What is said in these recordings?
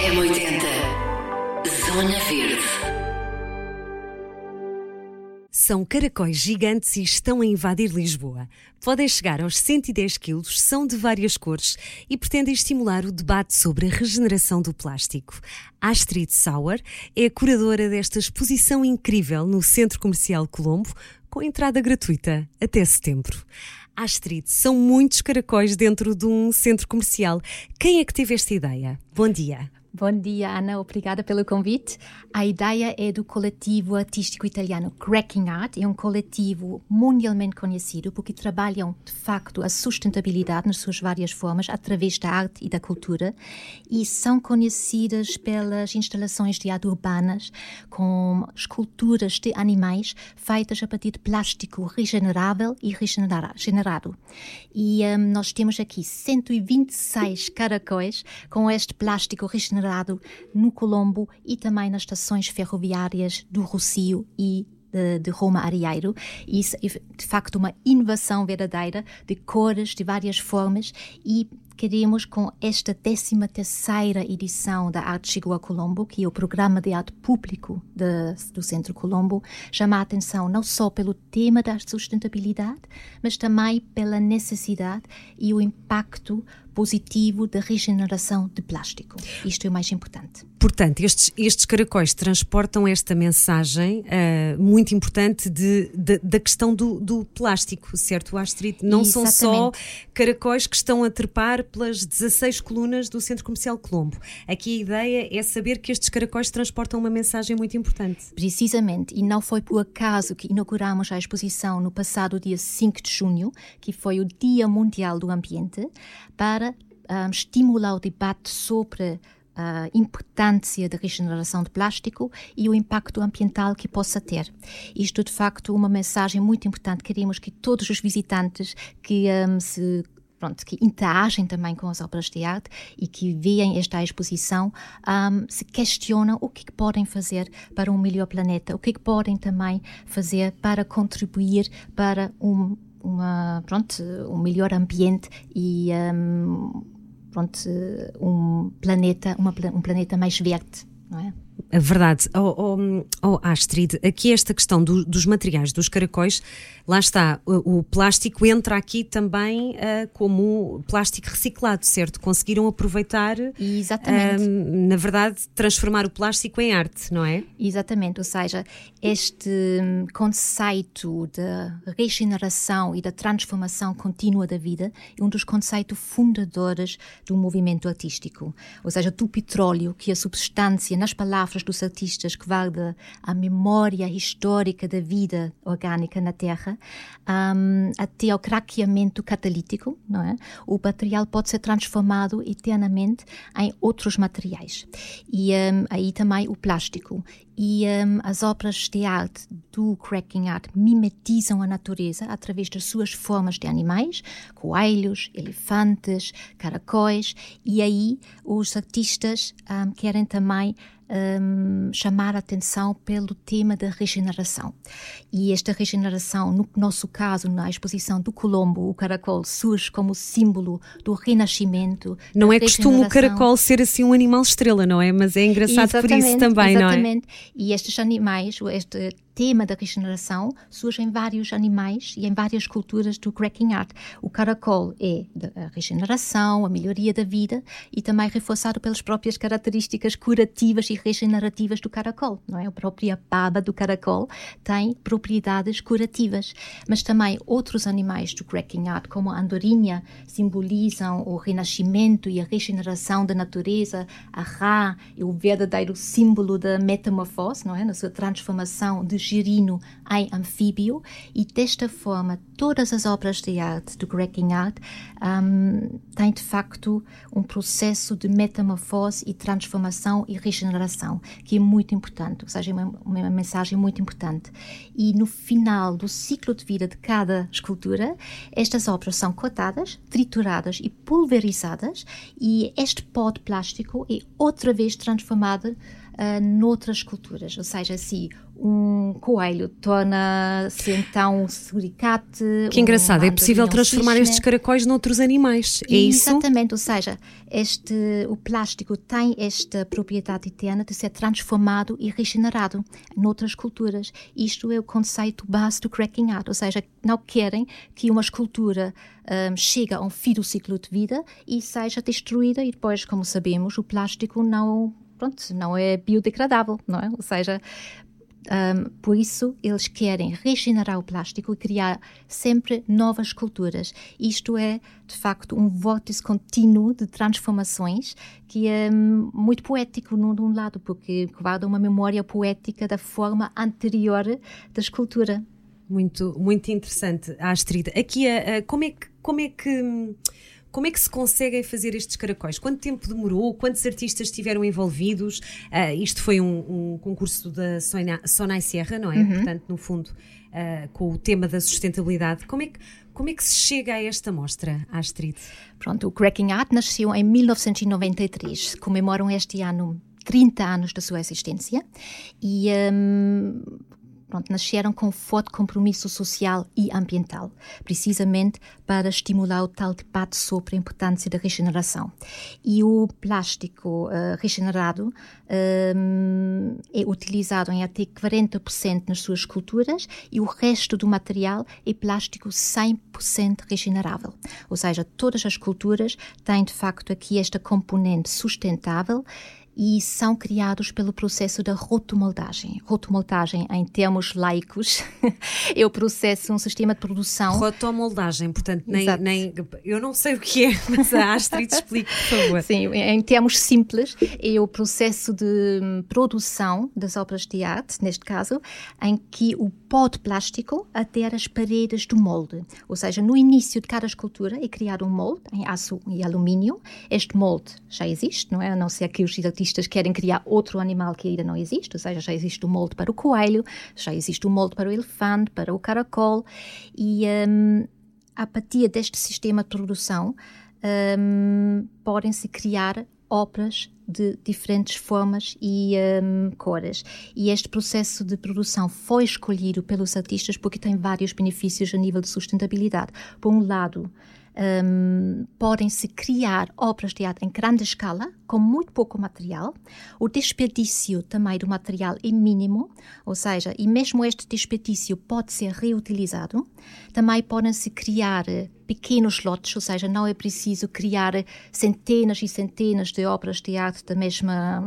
M80 Zona Verde São caracóis gigantes e estão a invadir Lisboa. Podem chegar aos 110 quilos, são de várias cores e pretendem estimular o debate sobre a regeneração do plástico. Astrid Sauer é a curadora desta exposição incrível no Centro Comercial Colombo, com entrada gratuita até setembro. Astrid, são muitos caracóis dentro de um centro comercial. Quem é que teve esta ideia? Bom dia. Bom dia, Ana. Obrigada pelo convite. A ideia é do coletivo artístico italiano Cracking Art. É um coletivo mundialmente conhecido porque trabalham, de facto, a sustentabilidade nas suas várias formas através da arte e da cultura e são conhecidas pelas instalações de arte urbanas com esculturas de animais feitas a partir de plástico regenerável e regenerado. E um, nós temos aqui 126 caracóis com este plástico regenerado no Colombo e também nas estações ferroviárias do Rocio e de, de, Roma Arieiro. Isso é, de facto, uma inovação verdadeira de cores, de várias formas e queremos com esta 13 terceira edição da Arte Chegou a Colombo, que é o programa de arte público de, do Centro Colombo, chamar a atenção não só pelo tema da sustentabilidade, mas também pela necessidade e o impacto positivo da regeneração de plástico. Isto é o mais importante. Portanto, estes, estes caracóis transportam esta mensagem uh, muito importante de, de, da questão do, do, plástico, certo, Astrid? Não Exatamente. são só caracóis que estão a trepar pelas 16 colunas do Centro Comercial Colombo. Aqui a ideia é saber que estes caracóis transportam uma mensagem muito importante. Precisamente, e não foi por acaso que inauguramos a exposição no passado dia 5 de junho, que foi o Dia Mundial do Ambiente, para um, estimular o debate sobre a importância da regeneração de plástico e o impacto ambiental que possa ter. Isto, de facto, uma mensagem muito importante. Queremos que todos os visitantes que um, se pronto, que interagem também com as obras de arte e que veem esta exposição, um, se questionam o que, que, podem fazer para um melhor planeta, o que, que podem também fazer para contribuir para um, uma, pronto, um melhor ambiente e um, pronto, um planeta, uma, um planeta mais verde, não é? É verdade. Oh, oh, oh, Astrid, aqui esta questão do, dos materiais, dos caracóis, lá está, o, o plástico entra aqui também uh, como plástico reciclado, certo? Conseguiram aproveitar, Exatamente. Uh, na verdade, transformar o plástico em arte, não é? Exatamente, ou seja, este hum, conceito da regeneração e da transformação contínua da vida é um dos conceitos fundadores do movimento artístico, ou seja, do petróleo, que é a substância nas palavras palavras dos artistas que guarda a memória histórica da vida orgânica na Terra, um, até ao craqueamento catalítico, não é? O material pode ser transformado eternamente em outros materiais. E um, aí também o plástico e um, as obras de arte do Cracking Art mimetizam a natureza através das suas formas de animais, coelhos, elefantes, caracóis, e aí os artistas querem também um, chamar a atenção pelo tema da regeneração. E esta regeneração, no nosso caso, na exposição do Colombo, o caracol surge como símbolo do renascimento. Não é costume o caracol ser assim um animal estrela, não é? Mas é engraçado exatamente, por isso também, exatamente. não é? E estes animais, este tema da regeneração surge em vários animais e em várias culturas do cracking art. O caracol é a regeneração, a melhoria da vida e também reforçado pelas próprias características curativas e regenerativas do caracol, não é? A própria baba do caracol tem propriedades curativas, mas também outros animais do cracking art, como a andorinha, simbolizam o renascimento e a regeneração da natureza. A rá é o verdadeiro símbolo da metamorfose, não é? Na sua transformação de girino em anfíbio e desta forma todas as obras de arte do Cracking Art um, têm de facto um processo de metamorfose e transformação e regeneração que é muito importante, ou seja, uma, uma mensagem muito importante. E no final do ciclo de vida de cada escultura, estas obras são cortadas, trituradas e pulverizadas e este pó de plástico é outra vez transformado uh, noutras culturas. Ou seja, se um coelho torna-se então um suricate. Que engraçado, um é possível transformar cisne. estes caracóis noutros animais, é isso? Exatamente, ou seja, este, o plástico tem esta propriedade eterna de ser transformado e regenerado noutras culturas. Isto é o conceito base do cracking art, ou seja, não querem que uma escultura um, chegue a um fim do ciclo de vida e seja destruída e depois, como sabemos, o plástico não pronto, não é biodegradável, não é? Ou seja, um, por isso, eles querem regenerar o plástico e criar sempre novas esculturas. Isto é, de facto, um vórtice contínuo de transformações que é hum, muito poético, de um lado, porque guarda uma memória poética da forma anterior da escultura. Muito, muito interessante, Astrid. Aqui, uh, como é que. Como é que hum, como é que se conseguem fazer estes caracóis? Quanto tempo demorou? Quantos artistas estiveram envolvidos? Uh, isto foi um, um concurso da Sonai Serra, não é? Uhum. Portanto, no fundo, uh, com o tema da sustentabilidade. Como é que, como é que se chega a esta mostra, Astrid? Pronto, o Cracking Art nasceu em 1993. Comemoram este ano 30 anos da sua existência e um, pronto, nasceram com forte compromisso social e ambiental, precisamente para estimular o tal debate sobre a importância da regeneração. E o plástico uh, regenerado um, é utilizado em até 40% nas suas esculturas e o resto do material é plástico 100% regenerável. Ou seja, todas as esculturas têm de facto aqui esta componente sustentável e são criados pelo processo da rotomoldagem. Rotomoldagem, em termos laicos, é o processo, um sistema de produção. Rotomoldagem, portanto, nem, nem, eu não sei o que é, mas a Astrid explique, por favor. Sim, em termos simples, é o processo de hum, produção das obras de arte, neste caso, em que o pó de plástico adere às paredes do molde. Ou seja, no início de cada escultura é criado um molde em aço e alumínio. Este molde já existe, não é? A não ser que os artistas querem criar outro animal que ainda não existe, ou seja, já existe o um molde para o coelho, já existe o um molde para o elefante, para o caracol, e um, a partir deste sistema de produção um, podem-se criar obras de diferentes formas e um, cores. E este processo de produção foi escolhido pelos artistas porque tem vários benefícios a nível de sustentabilidade. Por um lado, um, podem-se criar obras de arte em grande escala, com muito pouco material. O desperdício também do material é mínimo, ou seja, e mesmo este desperdício pode ser reutilizado. Também podem-se criar pequenos lotes, ou seja, não é preciso criar centenas e centenas de obras de arte da mesma,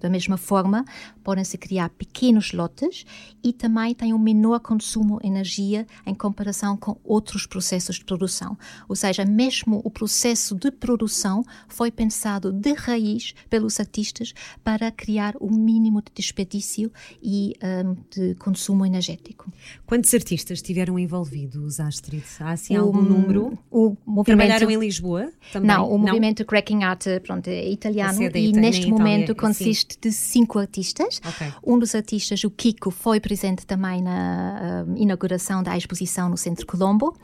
da mesma forma, podem-se criar pequenos lotes e também tem um menor consumo de energia em comparação com outros processos de produção. Ou seja, mesmo o processo de produção foi pensado de raiz pelos artistas para criar o mínimo de desperdício e um, de consumo energético. Quantos artistas estiveram envolvidos, Astrid? Há assim algum número? o movimento... Trabalharam em Lisboa também? Não, o não? movimento Cracking Art pronto, é italiano e neste momento consiste sim. de cinco artistas. Okay. Um dos artistas, o Kiko, foi presente também na uh, inauguração da exposição no Centro Colombo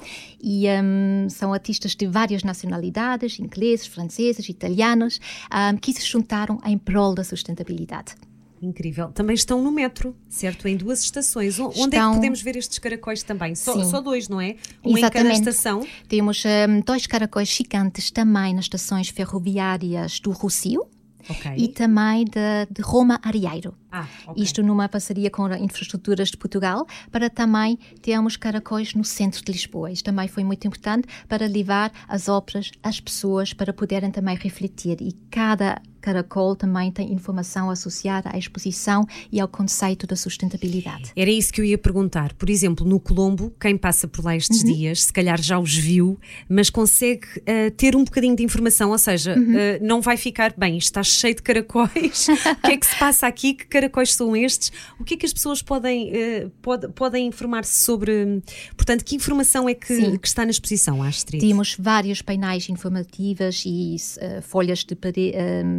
e um, são artistas de várias nacionalidades, ingleses, franceses, italianos, um, que se juntaram em prol da sustentabilidade. Incrível. Também estão no metro, certo? Em duas estações. Onde estão... é que podemos ver estes caracóis também? Só, só dois, não é? Um Exatamente. em cada estação. Temos um, dois caracóis gigantes também nas estações ferroviárias do Rocio. Okay. E também de, de Roma Arieiro. Ah, okay. Isto numa parceria com a Infraestruturas de Portugal, para também termos caracóis no centro de Lisboa. Isto também foi muito importante para levar as obras às pessoas, para poderem também refletir. E cada Caracol também tem informação associada à exposição e ao conceito da sustentabilidade. Era isso que eu ia perguntar. Por exemplo, no Colombo, quem passa por lá estes uhum. dias, se calhar já os viu, mas consegue uh, ter um bocadinho de informação, ou seja, uhum. uh, não vai ficar bem, está cheio de caracóis. o que é que se passa aqui? Que caracóis são estes? O que é que as pessoas podem, uh, pod, podem informar-se sobre? Portanto, que informação é que, que está na exposição, Astrid? Temos vários painéis informativos e folhas de,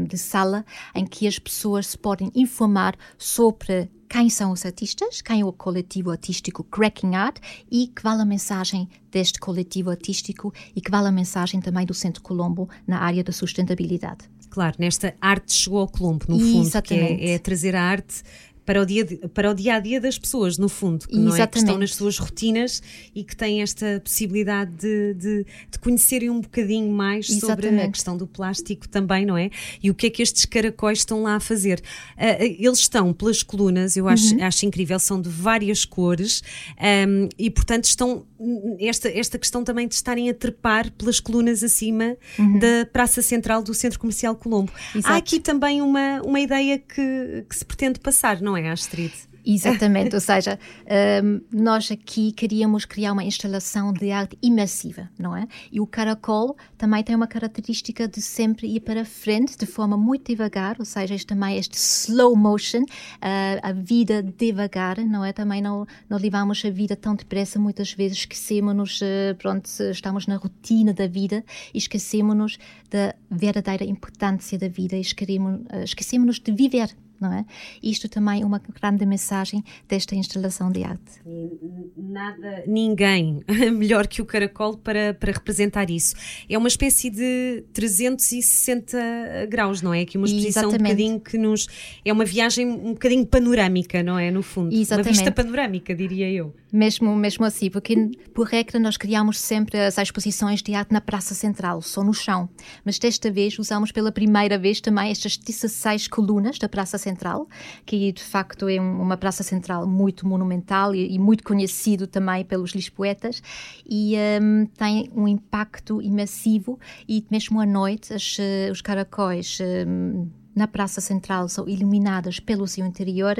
de sala em que as pessoas se podem informar sobre quem são os artistas, quem é o coletivo artístico Cracking Art e que vale a mensagem deste coletivo artístico e que vale a mensagem também do Centro Colombo na área da sustentabilidade. Claro, nesta arte chegou ao Colombo, no fundo, Exatamente. que é, é trazer a arte para o dia de, para o dia a dia das pessoas, no fundo, que, é, que estão nas suas rotinas e que têm esta possibilidade de, de, de conhecerem um bocadinho mais Exatamente. sobre a questão do plástico também, não é? E o que é que estes caracóis estão lá a fazer? Uh, eles estão pelas colunas, eu acho, uhum. acho incrível, são de várias cores um, e, portanto, estão esta, esta questão também de estarem a trepar pelas colunas acima uhum. da Praça Central do Centro Comercial Colombo. Exato. Há aqui também uma, uma ideia que, que se pretende passar, não é, Astrid? Exatamente, ou seja, um, nós aqui queríamos criar uma instalação de arte imersiva, não é? E o caracol também tem uma característica de sempre ir para frente de forma muito devagar, ou seja, este também este slow motion, uh, a vida devagar, não é? Também não, não levamos a vida tão depressa, muitas vezes esquecemos-nos, uh, pronto, estamos na rotina da vida e esquecemos-nos da verdadeira importância da vida e uh, esquecemos-nos de viver não é? Isto também é uma grande mensagem desta instalação de arte. Nada, ninguém melhor que o caracol para, para representar isso. É uma espécie de 360 graus, não é? Aqui uma exposição Exatamente. um bocadinho que nos. É uma viagem um bocadinho panorâmica, não é? No fundo. Exatamente. Uma vista panorâmica, diria eu. Mesmo, mesmo assim, porque por regra nós criamos sempre as exposições de arte na Praça Central, só no chão. Mas desta vez usamos pela primeira vez também estas 16 colunas da Praça Central, que de facto é uma Praça Central muito monumental e, e muito conhecido também pelos lisboetas e um, tem um impacto imersivo e mesmo à noite as, eh, os caracóis um, na Praça Central são iluminadas pelo seu interior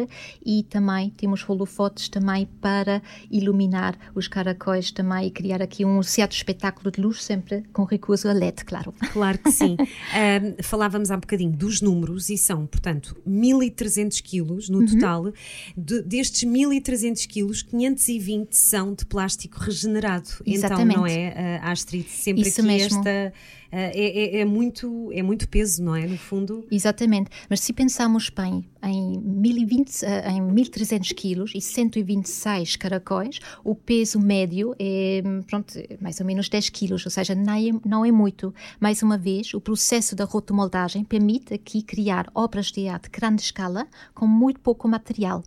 e também temos holofotes também para iluminar os caracóis também e criar aqui um certo espetáculo de luz sempre com recurso a LED, claro. Claro que sim. um, falávamos há um bocadinho dos números e são, portanto, 1300 quilos no uhum. total. De, destes 1300 quilos, 520 são de plástico regenerado. Exatamente. Então, não é, uh, Astrid, sempre Isso aqui mesmo. esta é, é, é, muito, é muito peso, não é? No fundo. Exatamente. Mas se pensarmos bem em, 1020, eh, em 1300 quilos e 126 caracóis, o peso médio é pronto, mais ou menos 10 quilos, ou seja, não é, não é muito. Mais uma vez, o processo da rotomoldagem permite aqui criar obras de arte de grande escala com muito pouco material.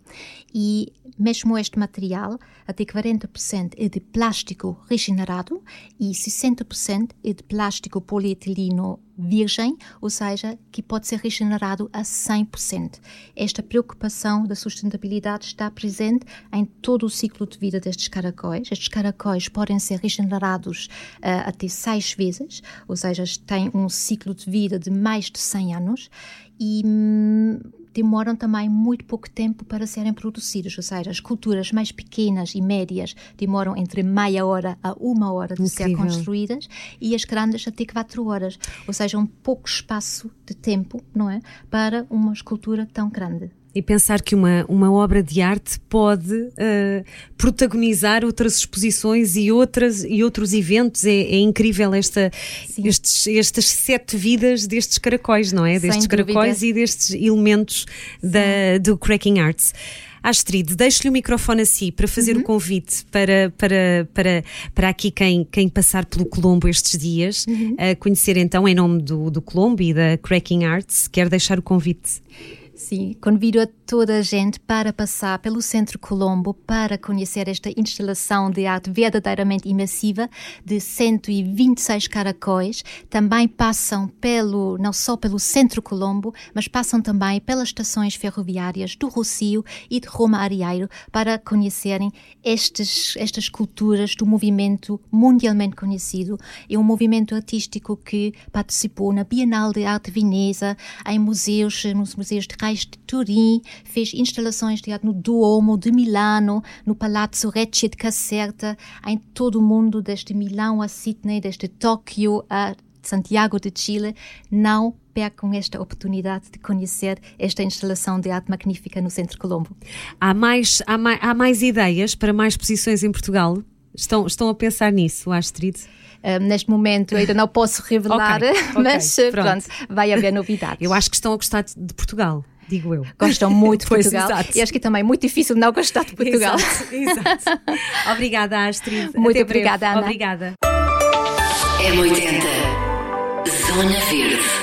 E mesmo este material, até 40% é de plástico regenerado e 60% é de plástico polietileno virgem, ou seja, que pode ser regenerado a 100%. Esta preocupação da sustentabilidade está presente em todo o ciclo de vida destes caracóis. Estes caracóis podem ser regenerados uh, até seis vezes, ou seja, têm um ciclo de vida de mais de 100 anos e hum, demoram também muito pouco tempo para serem produzidos, ou seja, as culturas mais pequenas e médias demoram entre meia hora a uma hora de Incrível. ser construídas e as grandes até quatro horas, ou seja, um pouco espaço de tempo, não é, para uma escultura tão grande. E pensar que uma, uma obra de arte pode uh, protagonizar outras exposições e, outras, e outros eventos. É, é incrível esta, estes, estas sete vidas destes caracóis, não é? Sem destes dúvida. caracóis e destes elementos da, do Cracking Arts. Astrid, deixo-lhe o microfone a si para fazer uhum. o convite para, para, para, para aqui quem, quem passar pelo Colombo estes dias, uhum. a conhecer então em nome do, do Colombo e da Cracking Arts. Quer deixar o convite? Sim, convido a toda a gente para passar pelo Centro Colombo para conhecer esta instalação de arte verdadeiramente imersiva de 126 caracóis. Também passam pelo, não só pelo Centro Colombo, mas passam também pelas estações ferroviárias do Rocio e de Roma Arieiro para conhecerem estes, estas culturas do movimento mundialmente conhecido. É um movimento artístico que participou na Bienal de Arte Veneza, em museus, nos museus de de Turim, fez instalações de arte no Duomo de Milano, no Palazzo Recce de Caserta, em todo o mundo, desde Milão a Sydney, desde Tóquio a Santiago de Chile. Não percam esta oportunidade de conhecer esta instalação de arte magnífica no Centro Colombo. Há mais, há mais, há mais ideias para mais exposições em Portugal? Estão, estão a pensar nisso, Astrid? Um, neste momento ainda não posso revelar, okay, okay, mas pronto. pronto. vai haver novidades. Eu acho que estão a gostar de Portugal digo eu. Gostam muito de Portugal. Exato. E acho que também é muito difícil não gostar de Portugal. Exato. exato. obrigada, Astrid. Muito Até obrigada, breve. Ana. Obrigada. M80 Zona Verde.